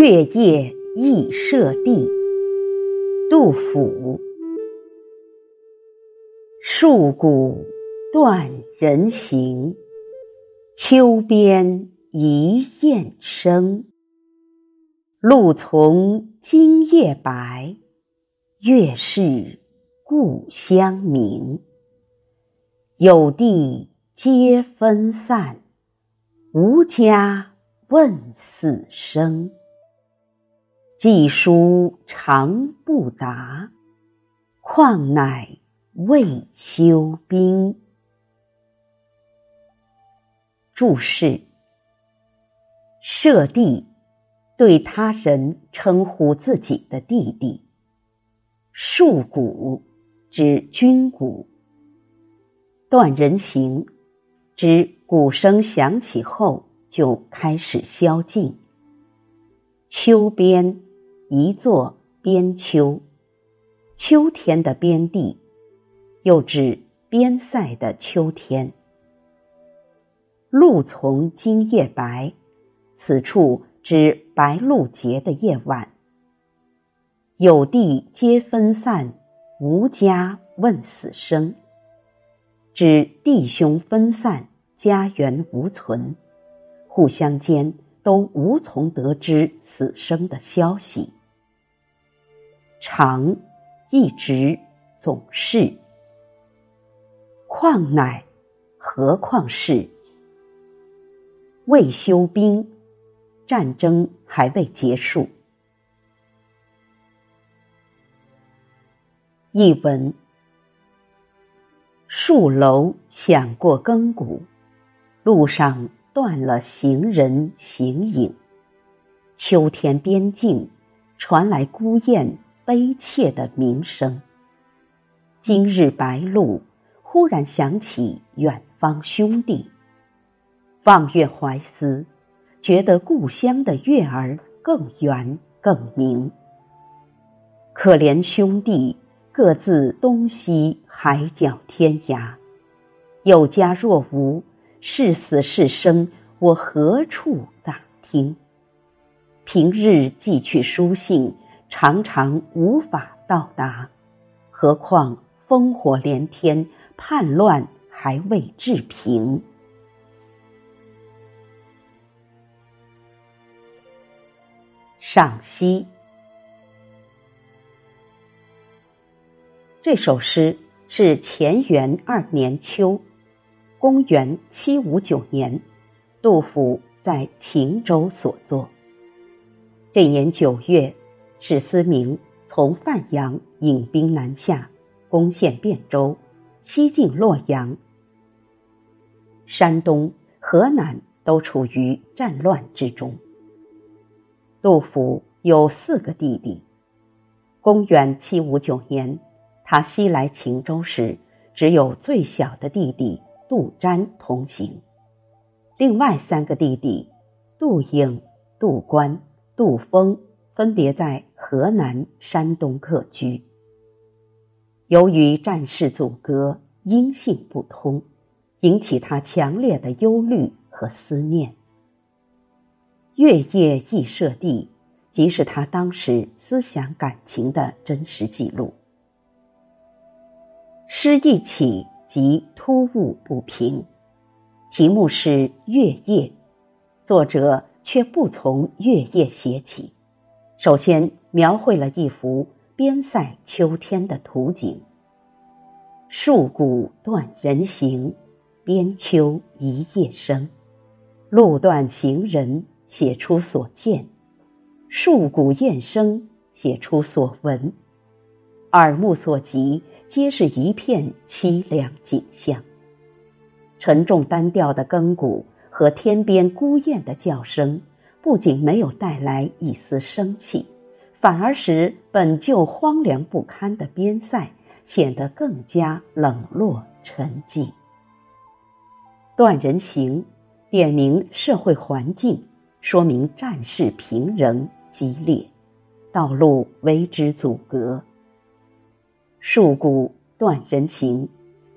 月夜忆舍弟，杜甫。戍鼓断人行，秋边一雁声。露从今夜白，月是故乡明。有地皆分散，无家问死生。寄书长不达，况乃未休兵。注释：舍弟，对他人称呼自己的弟弟；戍鼓，指军鼓；断人行，指鼓声响起后就开始宵禁；秋边。一座边丘，秋天的边地，又指边塞的秋天。露从今夜白，此处指白露节的夜晚。有地皆分散，无家问死生，指弟兄分散，家园无存，互相间都无从得知死生的消息。常，一直，总是。况乃，何况是？未休兵，战争还未结束。译文：戍楼响过更鼓，路上断了行人行影。秋天边境传来孤雁。悲切的鸣声。今日白露，忽然想起远方兄弟，望月怀思，觉得故乡的月儿更圆更明。可怜兄弟各自东西海角天涯，有家若无，是死是生，我何处打听？平日寄去书信。常常无法到达，何况烽火连天，叛乱还未治平。赏析：这首诗是乾元二年秋，公元七五九年，杜甫在秦州所作。这年九月。史思明从范阳引兵南下，攻陷汴州，西进洛阳。山东、河南都处于战乱之中。杜甫有四个弟弟。公元七五九年，他西来秦州时，只有最小的弟弟杜瞻同行，另外三个弟弟杜颖、杜观、杜峰分别在。河南、山东客居。由于战事阻隔，音信不通，引起他强烈的忧虑和思念。月夜忆舍弟，即是他当时思想感情的真实记录。诗一起即突兀不平，题目是月夜，作者却不从月夜写起。首先描绘了一幅边塞秋天的图景。戍鼓断人行，边秋一夜生。路断行人，写出所见；戍鼓雁声，写出所闻。耳目所及，皆是一片凄凉景象。沉重单调的更鼓和天边孤雁的叫声。不仅没有带来一丝生气，反而使本就荒凉不堪的边塞显得更加冷落沉寂。断人行，点明社会环境，说明战事平仍激烈，道路为之阻隔。戍鼓断人行，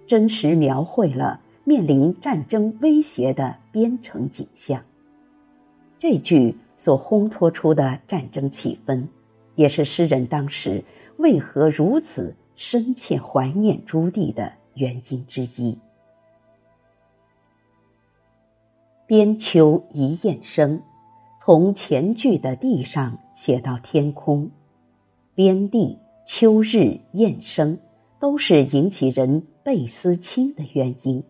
真实描绘了面临战争威胁的边城景象。这句所烘托出的战争气氛，也是诗人当时为何如此深切怀念朱棣的原因之一。边秋一雁声，从前句的地上写到天空，边地、秋日、雁声，都是引起人倍思亲的原因。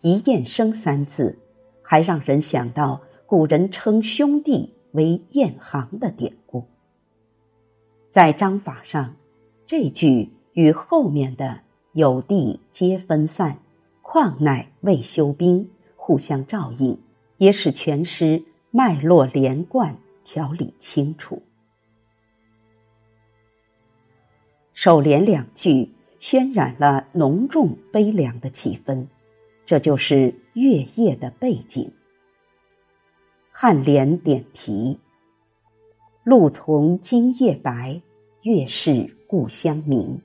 一雁声三字，还让人想到。古人称兄弟为雁行的典故，在章法上，这句与后面的“有地皆分散，况乃未休兵”互相照应，也使全诗脉络连贯、条理清楚。首联两句渲染了浓重悲凉的气氛，这就是月夜的背景。颔联点题：“露从今夜白，月是故乡明。”“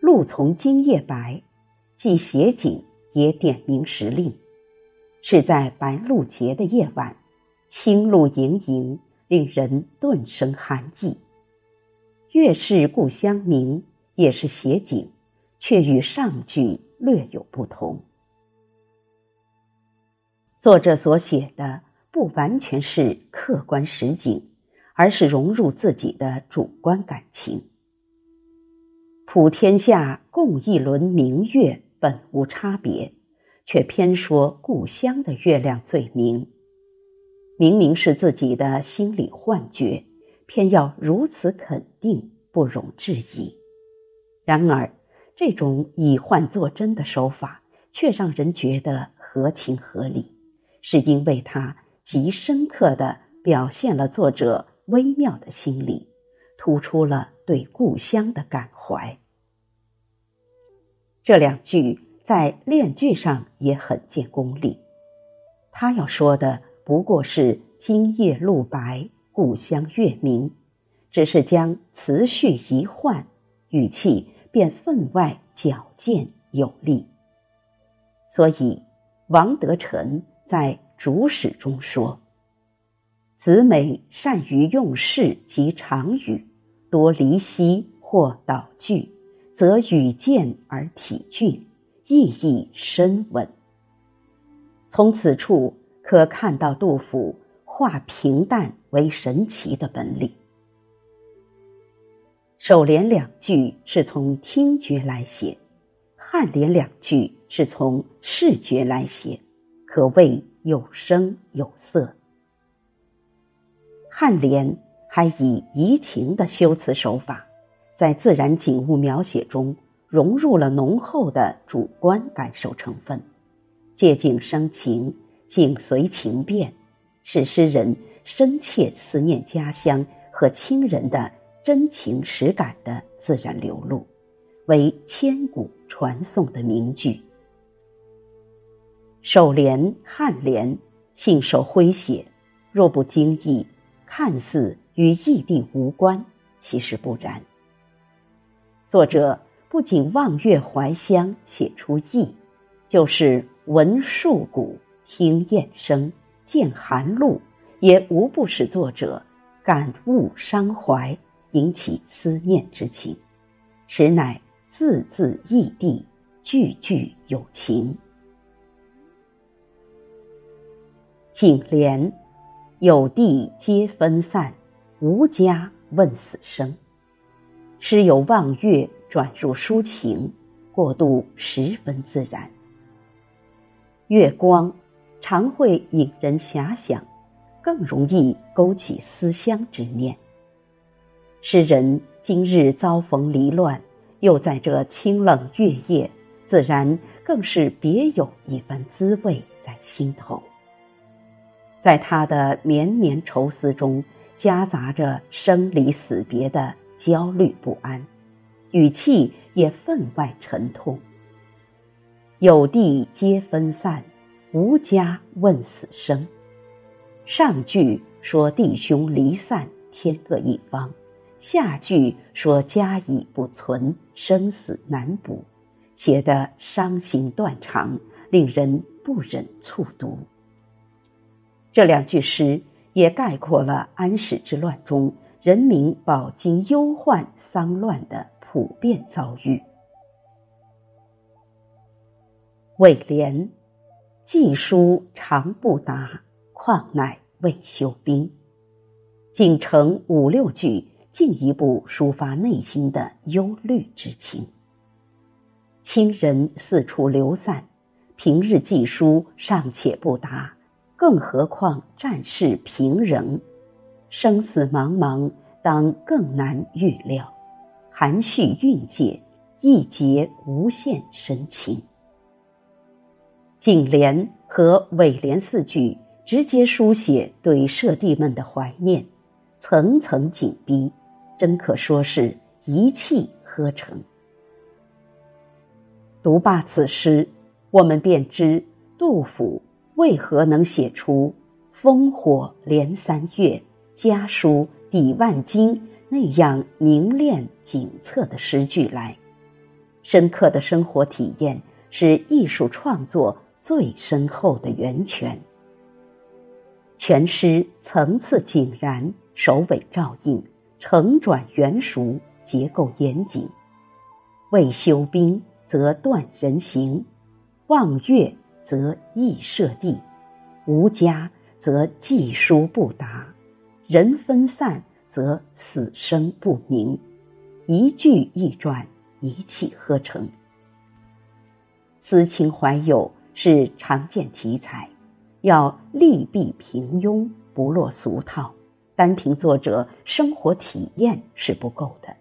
露从今夜白”既写景，也点明时令，是在白露节的夜晚，清露盈盈，令人顿生寒意。“月是故乡明”也是写景，却与上句略有不同。作者所写的。不完全是客观实景，而是融入自己的主观感情。普天下共一轮明月，本无差别，却偏说故乡的月亮最明。明明是自己的心理幻觉，偏要如此肯定，不容置疑。然而，这种以幻作真的手法，却让人觉得合情合理，是因为它。极深刻的表现了作者微妙的心理，突出了对故乡的感怀。这两句在练句上也很见功力。他要说的不过是“今夜露白，故乡月明”，只是将词序一换，语气便分外矫健有力。所以，王德臣在。主使中说：“子美善于用事及常语，多离析或倒句，则语见而体俊，意义深稳。”从此处可看到杜甫化平淡为神奇的本领。首联两句是从听觉来写，颔联两句是从视觉来写，可谓。有声有色，颔联还以移情的修辞手法，在自然景物描写中融入了浓厚的主观感受成分，借景生情，景随情变，使诗人深切思念家乡和亲人的真情实感的自然流露，为千古传颂的名句。首联、颔联信手挥写，若不经意，看似与意地无关，其实不然。作者不仅望月怀乡写出意，就是闻树谷、听雁声、见寒露，也无不使作者感悟伤怀，引起思念之情，实乃字字异地，句句有情。景联，有地皆分散，无家问死生。诗由望月转入抒情，过渡十分自然。月光常会引人遐想，更容易勾起思乡之念。诗人今日遭逢离乱，又在这清冷月夜，自然更是别有一番滋味在心头。在他的绵绵愁思中，夹杂着生离死别的焦虑不安，语气也分外沉痛。有地皆分散，无家问死生。上句说弟兄离散，天各一方；下句说家已不存，生死难卜，写得伤心断肠，令人不忍促读。这两句诗也概括了安史之乱中人民饱经忧患丧乱的普遍遭遇。尾联：寄书长不达，况乃未休兵。仅成五六句，进一步抒发内心的忧虑之情。亲人四处流散，平日寄书尚且不达，更何况战事平仍，生死茫茫，当更难预料。含蓄蕴藉，一结无限深情。颈联和尾联四句直接书写对舍弟们的怀念，层层紧逼，真可说是一气呵成。读罢此诗，我们便知杜甫为何能写出“烽火连三月，家书抵万金”那样凝练景策的诗句来。深刻的生活体验是艺术创作。最深厚的源泉。全诗层次井然，首尾照应，承转圆熟，结构严谨。未休兵则断人行，望月则易设地，无家则寄书不达，人分散则死生不明。一句一转，一气呵成。思情怀友。是常见题材，要利弊平庸，不落俗套。单凭作者生活体验是不够的，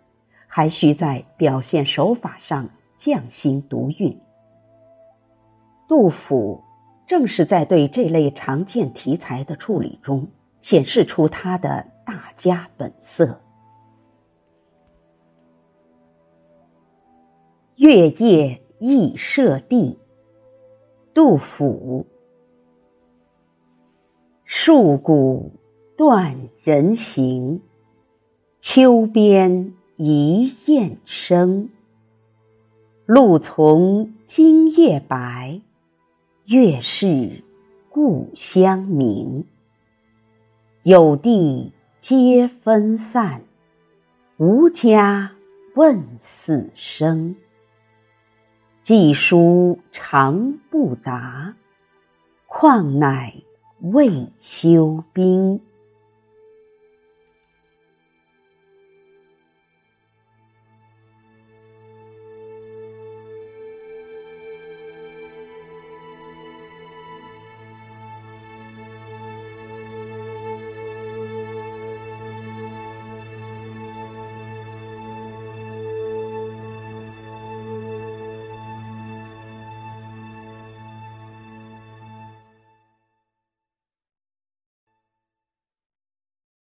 还需在表现手法上匠心独运。杜甫正是在对这类常见题材的处理中，显示出他的大家本色。月夜忆舍弟。杜甫：戍鼓断人行，秋边一雁声。露从今夜白，月是故乡明。有弟皆分散，无家问死生。寄书长不达，况乃未休兵。